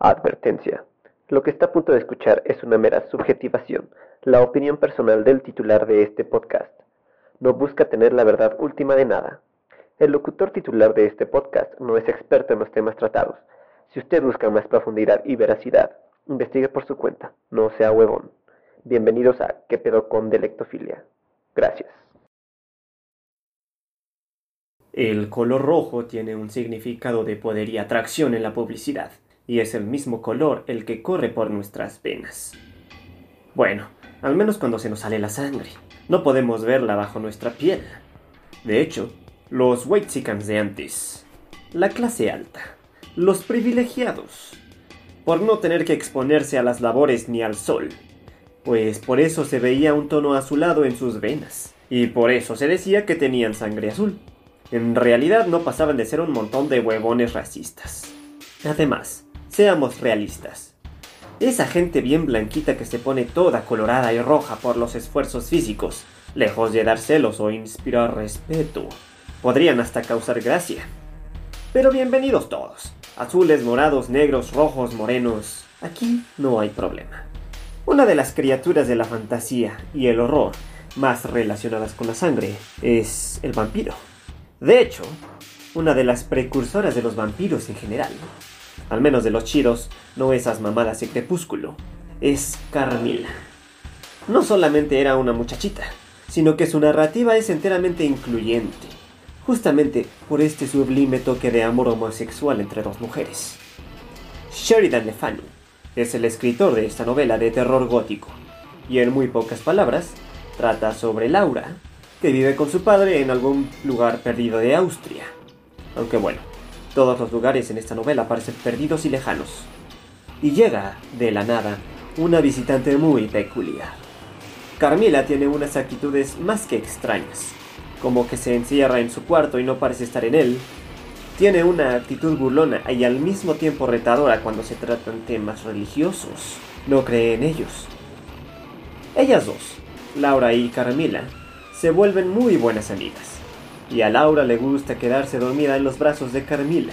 Advertencia. Lo que está a punto de escuchar es una mera subjetivación, la opinión personal del titular de este podcast. No busca tener la verdad última de nada. El locutor titular de este podcast no es experto en los temas tratados. Si usted busca más profundidad y veracidad, investigue por su cuenta, no sea huevón. Bienvenidos a ¿Qué pedo con delectofilia? Gracias. El color rojo tiene un significado de poder y atracción en la publicidad, y es el mismo color el que corre por nuestras venas. Bueno, al menos cuando se nos sale la sangre. No podemos verla bajo nuestra piel. De hecho, los whitesicans de antes, la clase alta, los privilegiados, por no tener que exponerse a las labores ni al sol, pues por eso se veía un tono azulado en sus venas, y por eso se decía que tenían sangre azul. En realidad no pasaban de ser un montón de huevones racistas. Además, seamos realistas. Esa gente bien blanquita que se pone toda colorada y roja por los esfuerzos físicos, lejos de dar celos o inspirar respeto, podrían hasta causar gracia. Pero bienvenidos todos. Azules, morados, negros, rojos, morenos. Aquí no hay problema. Una de las criaturas de la fantasía y el horror más relacionadas con la sangre es el vampiro. De hecho, una de las precursoras de los vampiros en general, al menos de los chiros, no esas mamadas de crepúsculo, es Carmila. No solamente era una muchachita, sino que su narrativa es enteramente incluyente, justamente por este sublime toque de amor homosexual entre dos mujeres. Sheridan Le Fanu es el escritor de esta novela de terror gótico, y en muy pocas palabras, trata sobre Laura, que vive con su padre en algún lugar perdido de Austria. Aunque bueno, todos los lugares en esta novela parecen perdidos y lejanos. Y llega, de la nada, una visitante muy peculiar. Carmila tiene unas actitudes más que extrañas, como que se encierra en su cuarto y no parece estar en él. Tiene una actitud burlona y al mismo tiempo retadora cuando se tratan temas religiosos. No cree en ellos. Ellas dos, Laura y Carmila, se vuelven muy buenas amigas, y a Laura le gusta quedarse dormida en los brazos de Carmila,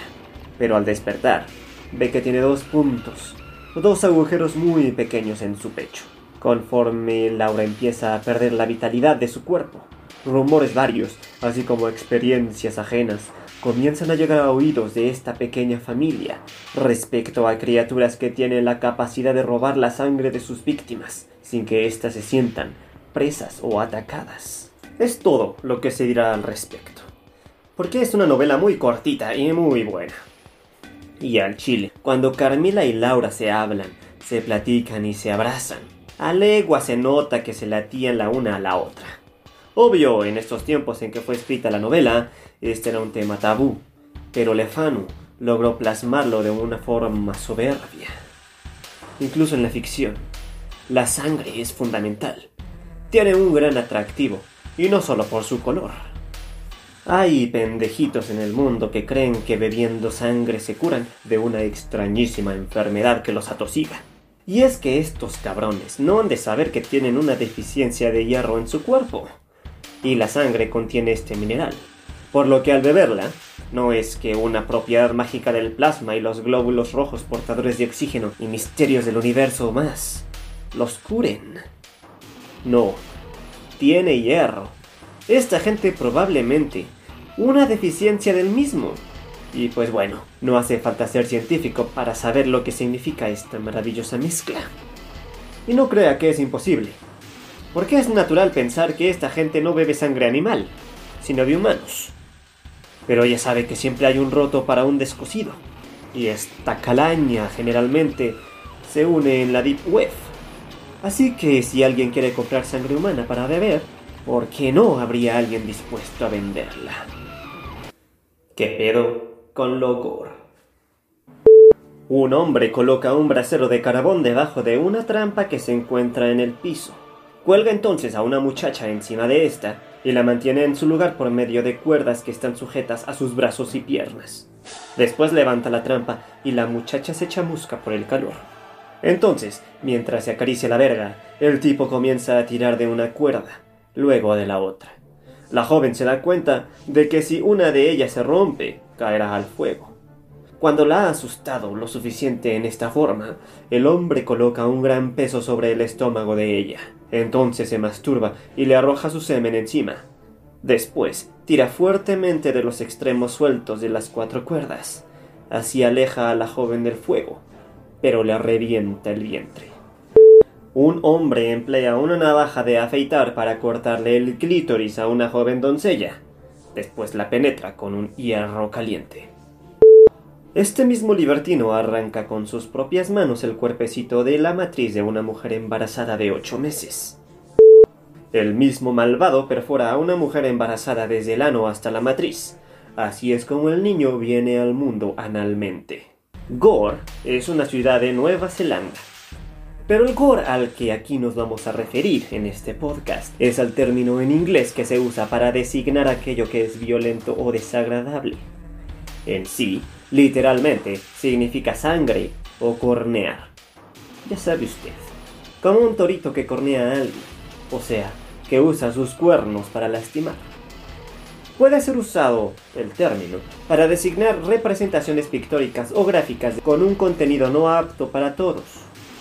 pero al despertar, ve que tiene dos puntos, dos agujeros muy pequeños en su pecho. Conforme Laura empieza a perder la vitalidad de su cuerpo, rumores varios, así como experiencias ajenas, comienzan a llegar a oídos de esta pequeña familia respecto a criaturas que tienen la capacidad de robar la sangre de sus víctimas sin que éstas se sientan presas o atacadas. Es todo lo que se dirá al respecto. Porque es una novela muy cortita y muy buena. Y al chile, cuando Carmila y Laura se hablan, se platican y se abrazan, a legua se nota que se latían la una a la otra. Obvio, en estos tiempos en que fue escrita la novela, este era un tema tabú, pero Lefanu logró plasmarlo de una forma soberbia. Incluso en la ficción, la sangre es fundamental. Tiene un gran atractivo, y no solo por su color. Hay pendejitos en el mundo que creen que bebiendo sangre se curan de una extrañísima enfermedad que los atosiga. Y es que estos cabrones no han de saber que tienen una deficiencia de hierro en su cuerpo. Y la sangre contiene este mineral. Por lo que al beberla, no es que una propiedad mágica del plasma y los glóbulos rojos portadores de oxígeno y misterios del universo más los curen. No, tiene hierro. Esta gente probablemente una deficiencia del mismo. Y pues bueno, no hace falta ser científico para saber lo que significa esta maravillosa mezcla. Y no crea que es imposible. Porque es natural pensar que esta gente no bebe sangre animal, sino de humanos. Pero ella sabe que siempre hay un roto para un descosido. Y esta calaña generalmente se une en la Deep Web Así que si alguien quiere comprar sangre humana para beber, ¿por qué no habría alguien dispuesto a venderla? ¿Qué pedo con Logor? Un hombre coloca un brasero de carbón debajo de una trampa que se encuentra en el piso. Cuelga entonces a una muchacha encima de esta y la mantiene en su lugar por medio de cuerdas que están sujetas a sus brazos y piernas. Después levanta la trampa y la muchacha se chamusca por el calor. Entonces, mientras se acaricia la verga, el tipo comienza a tirar de una cuerda, luego de la otra. La joven se da cuenta de que si una de ellas se rompe, caerá al fuego. Cuando la ha asustado lo suficiente en esta forma, el hombre coloca un gran peso sobre el estómago de ella. Entonces se masturba y le arroja su semen encima. Después, tira fuertemente de los extremos sueltos de las cuatro cuerdas. Así aleja a la joven del fuego, pero le revienta el vientre. Un hombre emplea una navaja de afeitar para cortarle el clítoris a una joven doncella. Después la penetra con un hierro caliente. Este mismo libertino arranca con sus propias manos el cuerpecito de la matriz de una mujer embarazada de ocho meses. El mismo malvado perfora a una mujer embarazada desde el ano hasta la matriz. Así es como el niño viene al mundo analmente. Gore es una ciudad de Nueva Zelanda. Pero el gore al que aquí nos vamos a referir en este podcast es el término en inglés que se usa para designar aquello que es violento o desagradable. En sí, literalmente, significa sangre o cornear. Ya sabe usted, como un torito que cornea a alguien, o sea, que usa sus cuernos para lastimar. Puede ser usado el término para designar representaciones pictóricas o gráficas con un contenido no apto para todos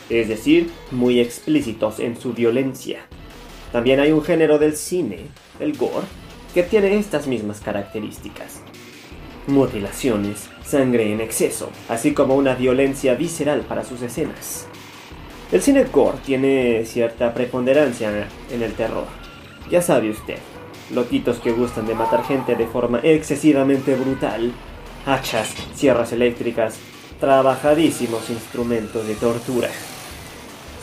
es decir, muy explícitos en su violencia. También hay un género del cine, el gore, que tiene estas mismas características. Mutilaciones, sangre en exceso, así como una violencia visceral para sus escenas. El cine gore tiene cierta preponderancia en el terror. Ya sabe usted, loquitos que gustan de matar gente de forma excesivamente brutal, hachas, sierras eléctricas, trabajadísimos instrumentos de tortura.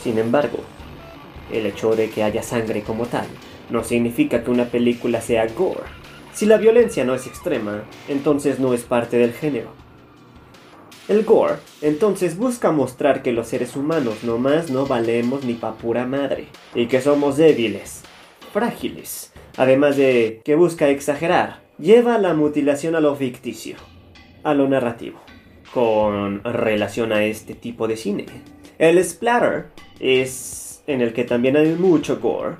Sin embargo, el hecho de que haya sangre como tal no significa que una película sea gore. Si la violencia no es extrema, entonces no es parte del género. El gore entonces busca mostrar que los seres humanos nomás no valemos ni pa' pura madre, y que somos débiles, frágiles, además de que busca exagerar, lleva la mutilación a lo ficticio, a lo narrativo, con relación a este tipo de cine. El splatter es en el que también hay mucho gore,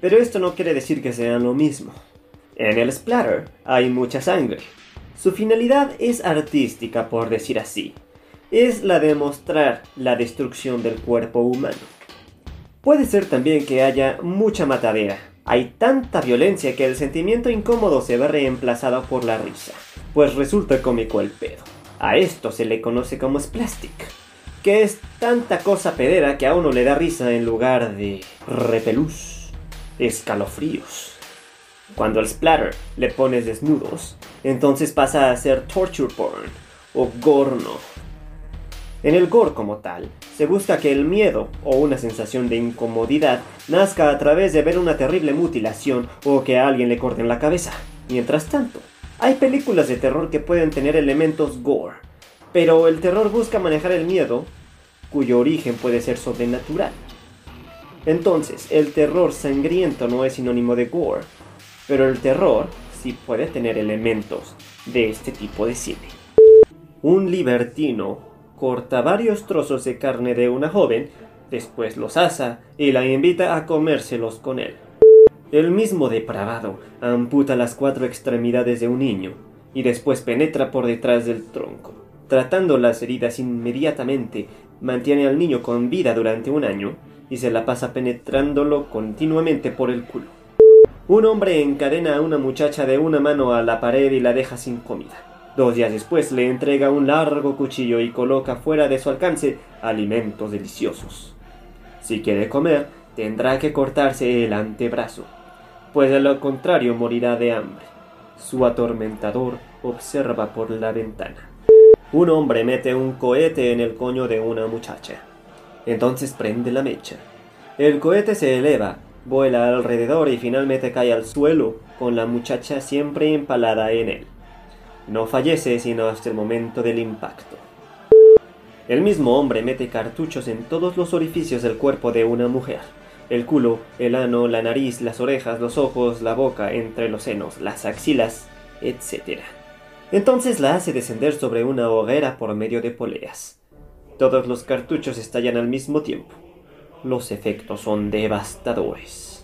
pero esto no quiere decir que sean lo mismo. En el splatter hay mucha sangre. Su finalidad es artística, por decir así. Es la de mostrar la destrucción del cuerpo humano. Puede ser también que haya mucha matadera. Hay tanta violencia que el sentimiento incómodo se ve reemplazado por la risa, pues resulta cómico el pedo. A esto se le conoce como splastic que es tanta cosa pedera que a uno le da risa en lugar de repelús, escalofríos. Cuando al splatter le pones desnudos, entonces pasa a ser torture porn o gorno. En el gore como tal, se busca que el miedo o una sensación de incomodidad nazca a través de ver una terrible mutilación o que a alguien le corten la cabeza. Mientras tanto, hay películas de terror que pueden tener elementos gore, pero el terror busca manejar el miedo cuyo origen puede ser sobrenatural. Entonces, el terror sangriento no es sinónimo de gore, pero el terror sí puede tener elementos de este tipo de cine. Un libertino corta varios trozos de carne de una joven, después los asa y la invita a comérselos con él. El mismo depravado amputa las cuatro extremidades de un niño y después penetra por detrás del tronco, tratando las heridas inmediatamente mantiene al niño con vida durante un año y se la pasa penetrándolo continuamente por el culo. Un hombre encadena a una muchacha de una mano a la pared y la deja sin comida. Dos días después le entrega un largo cuchillo y coloca fuera de su alcance alimentos deliciosos. Si quiere comer, tendrá que cortarse el antebrazo, pues de lo contrario morirá de hambre. Su atormentador observa por la ventana. Un hombre mete un cohete en el coño de una muchacha. Entonces prende la mecha. El cohete se eleva, vuela alrededor y finalmente cae al suelo, con la muchacha siempre empalada en él. No fallece sino hasta el momento del impacto. El mismo hombre mete cartuchos en todos los orificios del cuerpo de una mujer. El culo, el ano, la nariz, las orejas, los ojos, la boca, entre los senos, las axilas, etc. Entonces la hace descender sobre una hoguera por medio de poleas. Todos los cartuchos estallan al mismo tiempo. Los efectos son devastadores.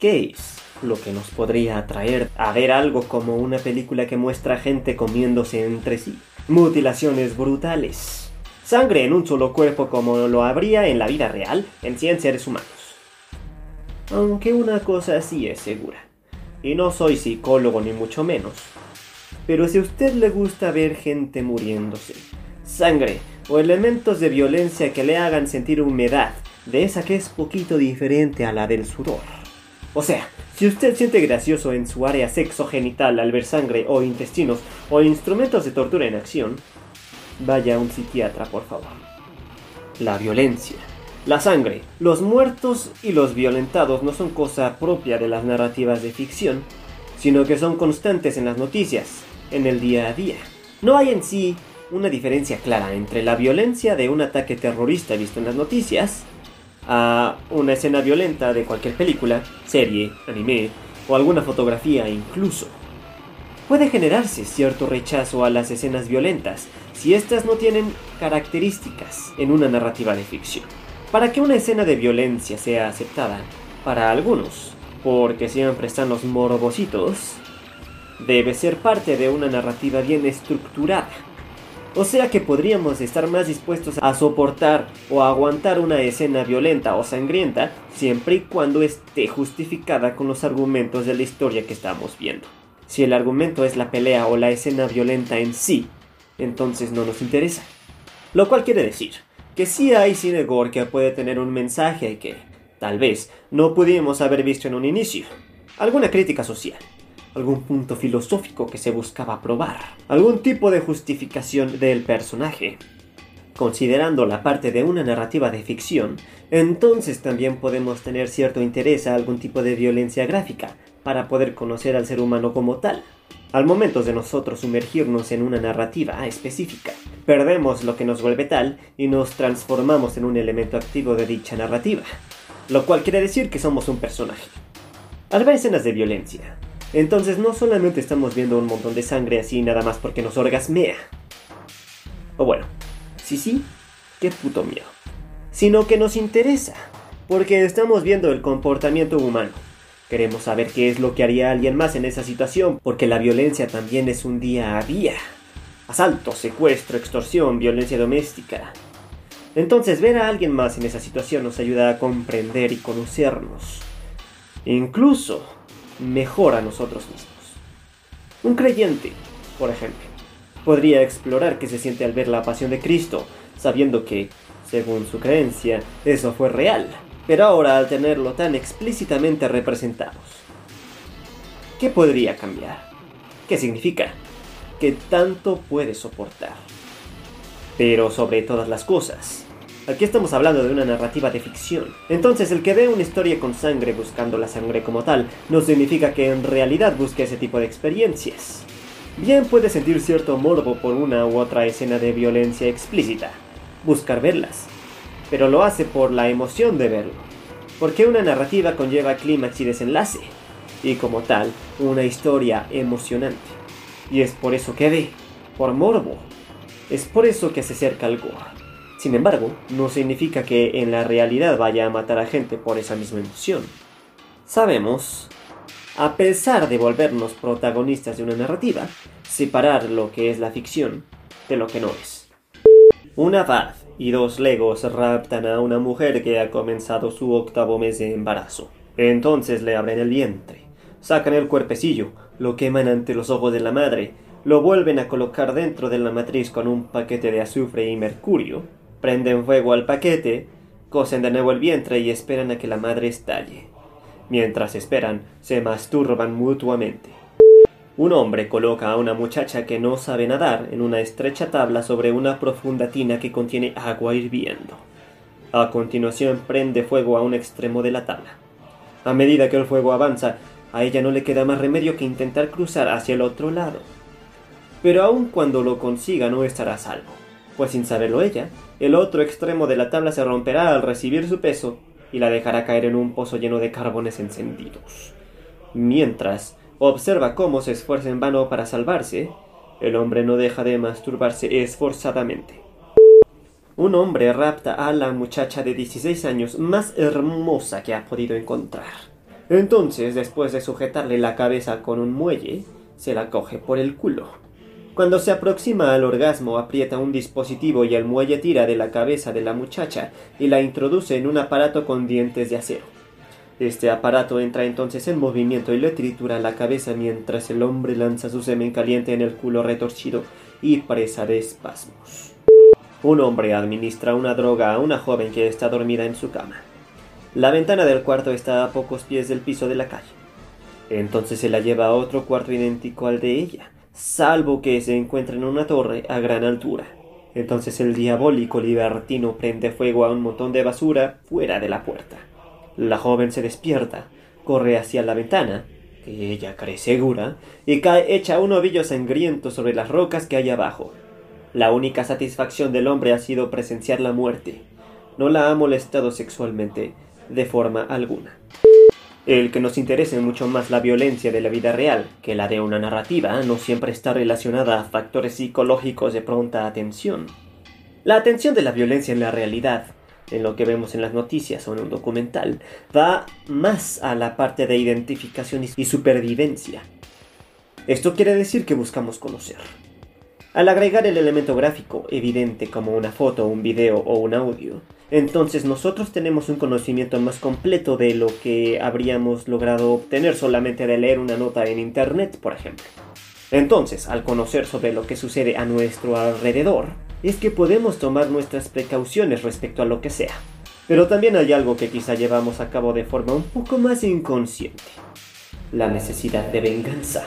¿Qué es lo que nos podría atraer a ver algo como una película que muestra gente comiéndose entre sí? mutilaciones brutales, sangre en un solo cuerpo como lo habría en la vida real en 100 seres humanos. Aunque una cosa sí es segura, y no soy psicólogo ni mucho menos, pero si a usted le gusta ver gente muriéndose, sangre o elementos de violencia que le hagan sentir humedad, de esa que es poquito diferente a la del sudor. O sea, si usted siente gracioso en su área sexogenital al ver sangre o intestinos o instrumentos de tortura en acción, vaya a un psiquiatra, por favor. La violencia, la sangre, los muertos y los violentados no son cosa propia de las narrativas de ficción, sino que son constantes en las noticias, en el día a día. No hay en sí una diferencia clara entre la violencia de un ataque terrorista visto en las noticias a una escena violenta de cualquier película, serie, anime o alguna fotografía incluso. Puede generarse cierto rechazo a las escenas violentas si éstas no tienen características en una narrativa de ficción. Para que una escena de violencia sea aceptada, para algunos, porque siempre están los morbositos, debe ser parte de una narrativa bien estructurada o sea que podríamos estar más dispuestos a soportar o aguantar una escena violenta o sangrienta siempre y cuando esté justificada con los argumentos de la historia que estamos viendo. Si el argumento es la pelea o la escena violenta en sí, entonces no nos interesa. Lo cual quiere decir que sí hay cine gore que puede tener un mensaje que, tal vez, no pudimos haber visto en un inicio. Alguna crítica social algún punto filosófico que se buscaba probar, algún tipo de justificación del personaje. Considerando la parte de una narrativa de ficción, entonces también podemos tener cierto interés a algún tipo de violencia gráfica para poder conocer al ser humano como tal. Al momento de nosotros sumergirnos en una narrativa específica, perdemos lo que nos vuelve tal y nos transformamos en un elemento activo de dicha narrativa, lo cual quiere decir que somos un personaje. Ver escenas de violencia, entonces no solamente estamos viendo un montón de sangre así nada más porque nos orgasmea. O bueno, sí, sí, qué puto miedo. Sino que nos interesa, porque estamos viendo el comportamiento humano. Queremos saber qué es lo que haría alguien más en esa situación, porque la violencia también es un día a día. Asalto, secuestro, extorsión, violencia doméstica. Entonces ver a alguien más en esa situación nos ayuda a comprender y conocernos. Incluso mejor a nosotros mismos. Un creyente, por ejemplo, podría explorar qué se siente al ver la pasión de Cristo, sabiendo que, según su creencia, eso fue real, pero ahora al tenerlo tan explícitamente representados. ¿Qué podría cambiar? ¿Qué significa? ¿Qué tanto puede soportar? Pero sobre todas las cosas, Aquí estamos hablando de una narrativa de ficción. Entonces, el que ve una historia con sangre buscando la sangre como tal, no significa que en realidad busque ese tipo de experiencias. Bien puede sentir cierto morbo por una u otra escena de violencia explícita, buscar verlas, pero lo hace por la emoción de verlo, porque una narrativa conlleva clímax y desenlace, y como tal, una historia emocionante. Y es por eso que ve, por morbo. Es por eso que se acerca al gore. Sin embargo, no significa que en la realidad vaya a matar a gente por esa misma emoción. Sabemos, a pesar de volvernos protagonistas de una narrativa, separar lo que es la ficción de lo que no es. Una Bad y dos Legos raptan a una mujer que ha comenzado su octavo mes de embarazo. Entonces le abren el vientre, sacan el cuerpecillo, lo queman ante los ojos de la madre, lo vuelven a colocar dentro de la matriz con un paquete de azufre y mercurio, Prenden fuego al paquete, cosen de nuevo el vientre y esperan a que la madre estalle. Mientras esperan, se masturban mutuamente. Un hombre coloca a una muchacha que no sabe nadar en una estrecha tabla sobre una profunda tina que contiene agua hirviendo. A continuación prende fuego a un extremo de la tabla. A medida que el fuego avanza, a ella no le queda más remedio que intentar cruzar hacia el otro lado. Pero aun cuando lo consiga no estará a salvo, pues sin saberlo ella, el otro extremo de la tabla se romperá al recibir su peso y la dejará caer en un pozo lleno de carbones encendidos. Mientras observa cómo se esfuerza en vano para salvarse, el hombre no deja de masturbarse esforzadamente. Un hombre rapta a la muchacha de 16 años más hermosa que ha podido encontrar. Entonces, después de sujetarle la cabeza con un muelle, se la coge por el culo Cuando se aproxima al orgasmo, aprieta un dispositivo y el muelle tira de la cabeza de la muchacha y la introduce en un aparato con dientes de acero. Este aparato entra entonces en movimiento y le tritura la cabeza mientras el hombre lanza su semen caliente en el culo retorcido y presa de espasmos. Un hombre administra una droga a una joven que está dormida en su cama. La ventana del cuarto está a pocos pies del piso de la calle. Entonces se la lleva a otro cuarto idéntico al de ella salvo que se encuentra en una torre a gran altura. Entonces el diabólico libertino prende fuego a un montón de basura fuera de la puerta. La joven se despierta, corre hacia la ventana, que ella cree segura, y cae hecha un ovillo sangriento sobre las rocas que hay abajo. La única satisfacción del hombre ha sido presenciar la muerte. No la ha molestado sexualmente de forma alguna. El que nos interese mucho más la violencia de la vida real que la de una narrativa no siempre está relacionada a factores psicológicos de pronta atención. La atención de la violencia en la realidad, en lo que vemos en las noticias o en un documental, va más a la parte de identificación y supervivencia. Esto quiere decir que buscamos conocer. Al agregar el elemento gráfico evidente como una foto, un video o un audio, entonces nosotros tenemos un conocimiento más completo de lo que habríamos logrado obtener solamente de leer una nota en Internet, por ejemplo. Entonces, al conocer sobre lo que sucede a nuestro alrededor, es que podemos tomar nuestras precauciones respecto a lo que sea. Pero también hay algo que quizá llevamos a cabo de forma un poco más inconsciente. La necesidad de venganza.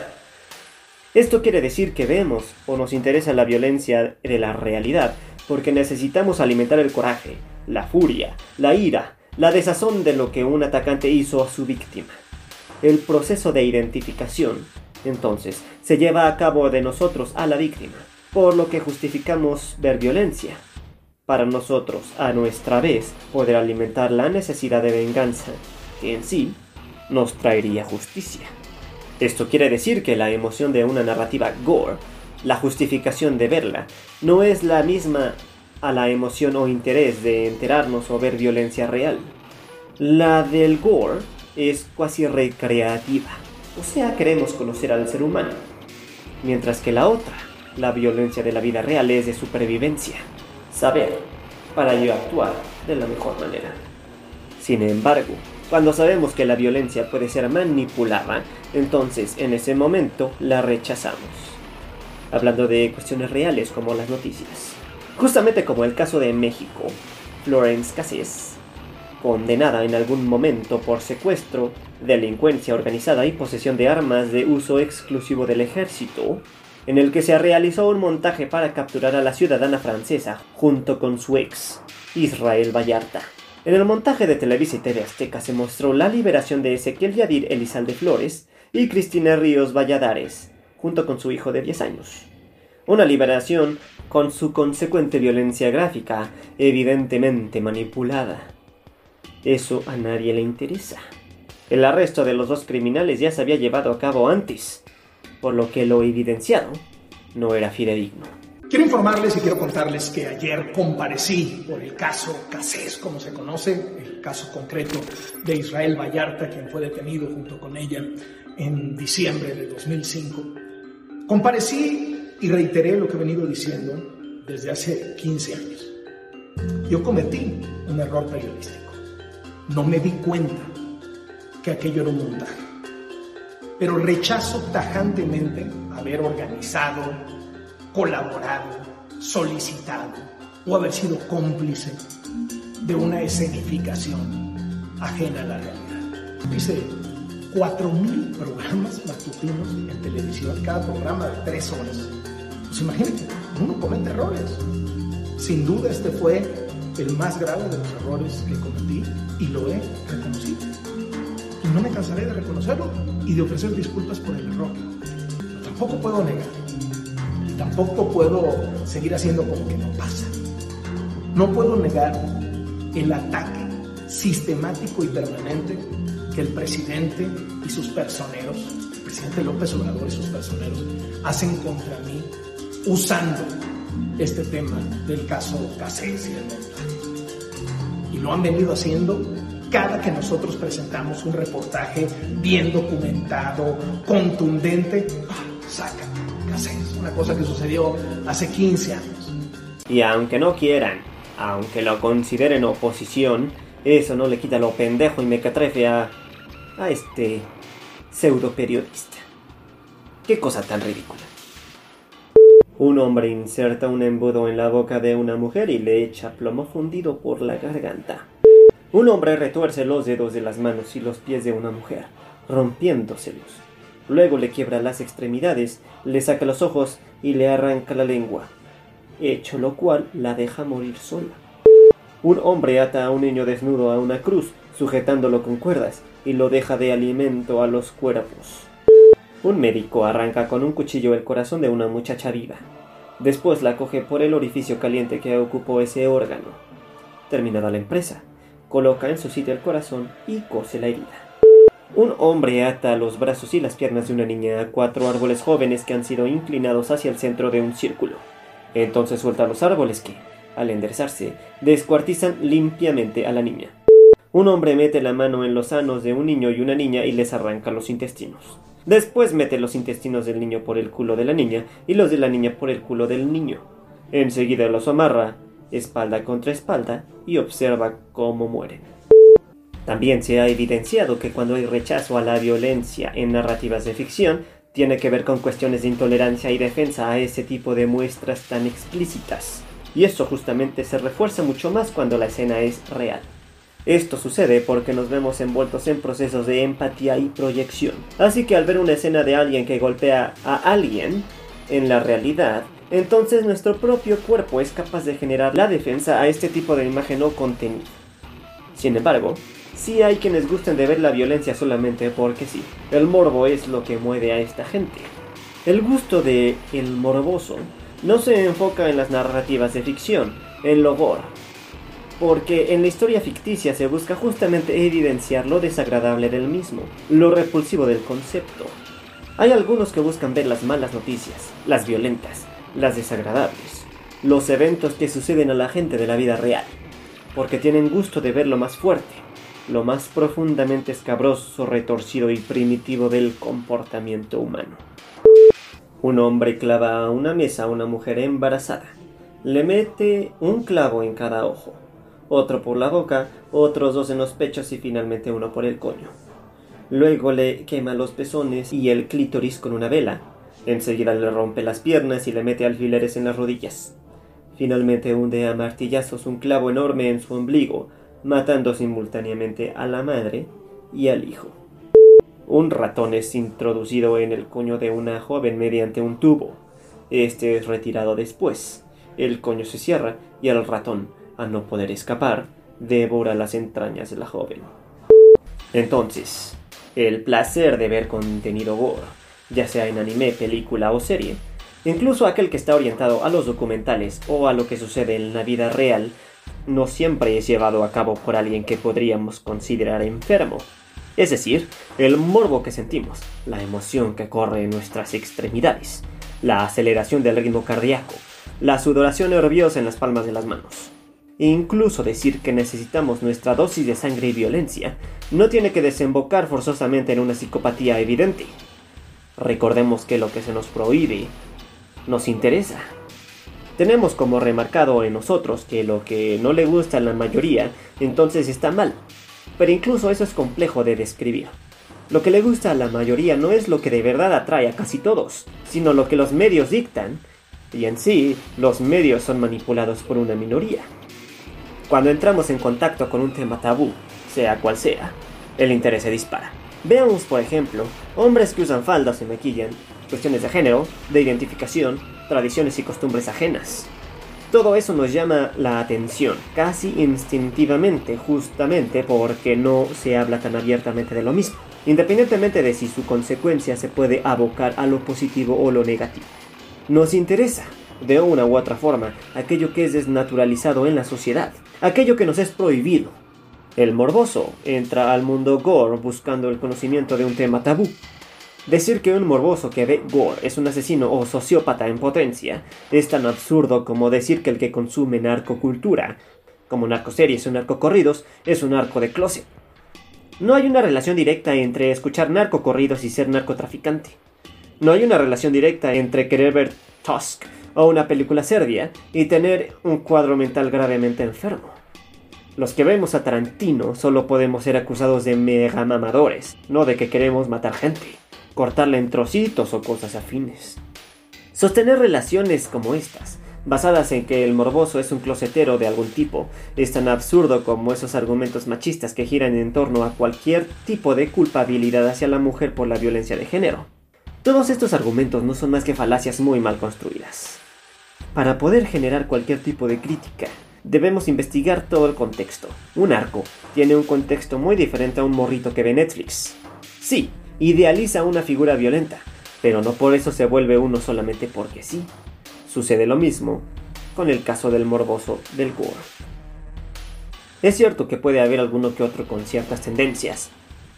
Esto quiere decir que vemos o nos interesa la violencia de la realidad porque necesitamos alimentar el coraje, la furia, la ira, la desazón de lo que un atacante hizo a su víctima. El proceso de identificación, entonces, se lleva a cabo de nosotros a la víctima, por lo que justificamos ver violencia. Para nosotros, a nuestra vez, poder alimentar la necesidad de venganza, que en sí nos traería justicia. Esto quiere decir que la emoción de una narrativa gore, la justificación de verla, no es la misma a la emoción o interés de enterarnos o ver violencia real. La del gore es casi recreativa, o sea, queremos conocer al ser humano, mientras que la otra, la violencia de la vida real, es de supervivencia, saber, para yo actuar de la mejor manera. Sin embargo, cuando sabemos que la violencia puede ser manipulada, entonces en ese momento la rechazamos. Hablando de cuestiones reales como las noticias. Justamente como el caso de México, Florence Cassés, condenada en algún momento por secuestro, delincuencia organizada y posesión de armas de uso exclusivo del ejército, en el que se realizó un montaje para capturar a la ciudadana francesa junto con su ex, Israel Vallarta. En el montaje de Televisa y TV Azteca se mostró la liberación de Ezequiel Yadir Elizalde Flores y Cristina Ríos Valladares, junto con su hijo de 10 años. Una liberación con su consecuente violencia gráfica, evidentemente manipulada. Eso a nadie le interesa. El arresto de los dos criminales ya se había llevado a cabo antes, por lo que lo evidenciado no era fidedigno. Quiero informarles y quiero contarles que ayer comparecí por el caso Casés, como se conoce, el caso concreto de Israel Vallarta, quien fue detenido junto con ella en diciembre de 2005. Comparecí y reiteré lo que he venido diciendo desde hace 15 años. Yo cometí un error periodístico. No me di cuenta que aquello era un montaje. Pero rechazo tajantemente haber organizado, colaborado, solicitado o haber sido cómplice de una escenificación ajena a la realidad. Hice 4.000 programas matutinos en televisión, cada programa de tres horas pues imagínate, uno comete errores. Sin duda este fue el más grave de los errores que cometí y lo he reconocido. Y no me cansaré de reconocerlo y de ofrecer disculpas por el error. tampoco puedo negar. Y tampoco puedo seguir haciendo como que no pasa. No puedo negar el ataque sistemático y permanente que el presidente y sus personeros, el presidente López Obrador y sus personeros, hacen contra mí usando este tema del caso Casés y del. Y lo han venido haciendo cada que nosotros presentamos un reportaje bien documentado, contundente, ¡ah! saca una cosa que sucedió hace 15 años. Y aunque no quieran, aunque lo consideren oposición, eso no le quita lo pendejo y mequetrefe a, a este pseudo periodista. Qué cosa tan ridícula. Un hombre inserta un embudo en la boca de una mujer y le echa plomo fundido por la garganta. Un hombre retuerce los dedos de las manos y los pies de una mujer, rompiéndoselos. Luego le quiebra las extremidades, le saca los ojos y le arranca la lengua, hecho lo cual la deja morir sola. Un hombre ata a un niño desnudo a una cruz, sujetándolo con cuerdas, y lo deja de alimento a los cuerpos. Un médico arranca con un cuchillo el corazón de una muchacha viva. Después la coge por el orificio caliente que ocupó ese órgano. Terminada la empresa, coloca en su sitio el corazón y cose la herida. Un hombre ata los brazos y las piernas de una niña a cuatro árboles jóvenes que han sido inclinados hacia el centro de un círculo. Entonces suelta los árboles que, al enderezarse, descuartizan limpiamente a la niña. Un hombre mete la mano en los sanos de un niño y una niña y les arranca los intestinos. Después mete los intestinos del niño por el culo de la niña y los de la niña por el culo del niño. Enseguida los amarra, espalda contra espalda, y observa cómo mueren. También se ha evidenciado que cuando hay rechazo a la violencia en narrativas de ficción, tiene que ver con cuestiones de intolerancia y defensa a ese tipo de muestras tan explícitas. Y eso justamente se refuerza mucho más cuando la escena es real. Esto sucede porque nos vemos envueltos en procesos de empatía y proyección. Así que al ver una escena de alguien que golpea a alguien en la realidad, entonces nuestro propio cuerpo es capaz de generar la defensa a este tipo de imagen o contenido. Sin embargo, sí hay quienes gustan de ver la violencia solamente porque sí. El morbo es lo que mueve a esta gente. El gusto de el morboso no se enfoca en las narrativas de ficción, en lo gore, porque en la historia ficticia se busca justamente evidenciar lo desagradable del mismo, lo repulsivo del concepto. Hay algunos que buscan ver las malas noticias, las violentas, las desagradables, los eventos que suceden a la gente de la vida real, porque tienen gusto de ver lo más fuerte, lo más profundamente escabroso, retorcido y primitivo del comportamiento humano. Un hombre clava a una mesa a una mujer embarazada. Le mete un clavo en cada ojo, otro por la boca, otros dos en los pechos y finalmente uno por el coño. Luego le quema los pezones y el clítoris con una vela, Enseguida le rompe las piernas y le mete alfileres en las rodillas. Finalmente hunde a martillazos un clavo enorme en su ombligo, matando simultáneamente a la madre y al hijo. Un ratón es introducido en el coño de una joven mediante un tubo. Este es retirado después. El coño se cierra y el ratón, al no poder escapar, devora las entrañas de la joven. Entonces, el placer de ver contenido gore ya sea en anime, película o serie. Incluso aquel que está orientado a los documentales o a lo que sucede en la vida real, no siempre es llevado a cabo por alguien que podríamos considerar enfermo. Es decir, el morbo que sentimos, la emoción que corre en nuestras extremidades, la aceleración del ritmo cardíaco, la sudoración nerviosa en las palmas de las manos. E incluso decir que necesitamos nuestra dosis de sangre y violencia no tiene que desembocar forzosamente en una psicopatía evidente. Recordemos que lo que se nos prohíbe nos interesa. Tenemos como remarcado en nosotros que lo que no le gusta a la mayoría, entonces está mal. Pero incluso eso es complejo de describir. Lo que le gusta a la mayoría no es lo que de verdad atrae a casi todos, sino lo que los medios dictan, y en sí los medios son manipulados por una minoría. Cuando entramos en contacto con un tema tabú, sea cual sea, el interés se dispara. Veamos, por ejemplo, hombres que usan faldas y maquillan, cuestiones de género, de identificación, tradiciones y costumbres ajenas. Todo eso nos llama la atención, casi instintivamente, justamente porque no se habla tan abiertamente de lo mismo, independientemente de si su consecuencia se puede abocar a lo positivo o lo negativo. Nos interesa, de una u otra forma, aquello que es desnaturalizado en la sociedad, aquello que nos es prohibido, el morboso entra al mundo gore buscando el conocimiento de un tema tabú. Decir que un morboso que ve gore es un asesino o sociópata en potencia es tan absurdo como decir que el que consume narcocultura, como narcoseries o narcocorridos, es un narco de closet. No hay una relación directa entre escuchar narcocorridos y ser narcotraficante. No hay una relación directa entre querer ver Tusk o una película serbia y tener un cuadro mental gravemente enfermo. Los que vemos a Tarantino solo podemos ser acusados de mega mamadores, no de que queremos matar gente, cortarla en trocitos o cosas afines. Sostener relaciones como estas, basadas en que el morboso es un closetero de algún tipo, es tan absurdo como esos argumentos machistas que giran en torno a cualquier tipo de culpabilidad hacia la mujer por la violencia de género. Todos estos argumentos no son más que falacias muy mal construidas. Para poder generar cualquier tipo de crítica, debemos investigar todo el contexto. Un arco tiene un contexto muy diferente a un morrito que ve Netflix. Sí, idealiza una figura violenta, pero no por eso se vuelve uno solamente porque sí. Sucede lo mismo con el caso del morboso del gore. Es cierto que puede haber alguno que otro con ciertas tendencias,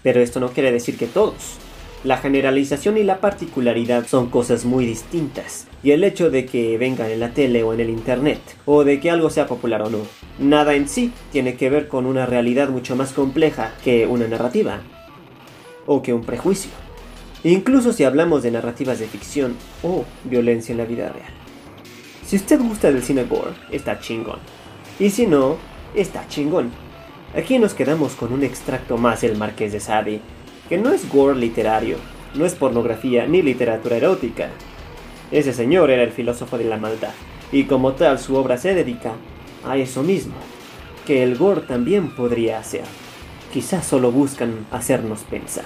pero esto no quiere decir que todos. La generalización y la particularidad son cosas muy distintas, y el hecho de que vengan en la tele o en el internet, o de que algo sea popular o no, nada en sí tiene que ver con una realidad mucho más compleja que una narrativa, o que un prejuicio. Incluso si hablamos de narrativas de ficción o violencia en la vida real. Si usted gusta del cine gore, está chingón. Y si no, está chingón. Aquí nos quedamos con un extracto más del Marqués de Sade, no es gore literario, no es pornografía ni literatura erótica. Ese señor era el filósofo de la maldad, y como tal su obra se dedica a eso mismo, que el gore también podría hacer. Quizás solo buscan hacernos pensar.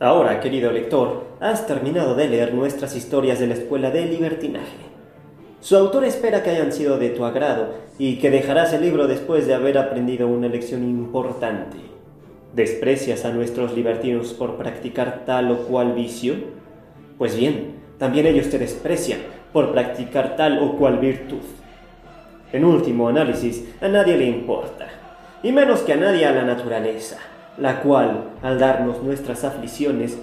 Ahora, querido lector, has terminado de leer nuestras historias de la escuela de libertinaje. Su autor espera que hayan sido de tu agrado y que dejarás el libro después de haber aprendido una lección importante. ¿Desprecias a nuestros libertinos por practicar tal o cual vicio? Pues bien, también ellos te desprecian por practicar tal o cual virtud. En último análisis, a nadie le importa, y menos que a nadie a la naturaleza, la cual, al darnos nuestras aflicciones,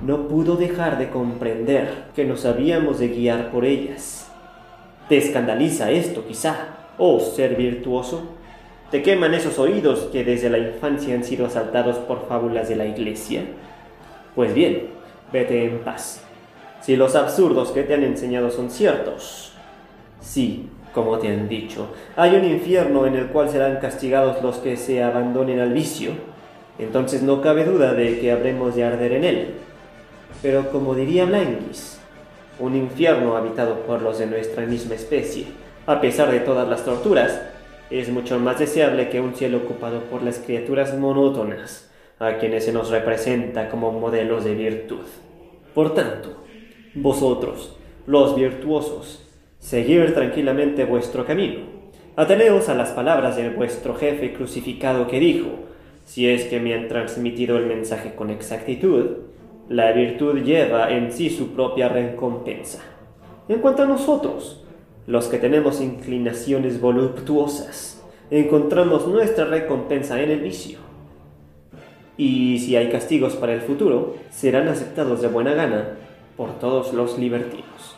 no pudo dejar de comprender que nos habíamos de guiar por ellas. ¿Te escandaliza esto, quizá, oh ser virtuoso? ¿Te queman esos oídos que desde la infancia han sido asaltados por fábulas de la iglesia? Pues bien, vete en paz. Si los absurdos que te han enseñado son ciertos, sí, como te han dicho, hay un infierno en el cual serán castigados los que se abandonen al vicio, entonces no cabe duda de que habremos de arder en él. Pero como diría Blanquis, un infierno habitado por los de nuestra misma especie, a pesar de todas las torturas, es mucho más deseable que un cielo ocupado por las criaturas monótonas, a quienes se nos representa como modelos de virtud. Por tanto, vosotros, los virtuosos, seguid tranquilamente vuestro camino. Ateneos a las palabras de vuestro jefe crucificado que dijo, si es que me han transmitido el mensaje con exactitud, la virtud lleva en sí su propia recompensa. En cuanto a nosotros, los que tenemos inclinaciones voluptuosas, encontramos nuestra recompensa en el vicio. Y si hay castigos para el futuro, serán aceptados de buena gana por todos los libertinos.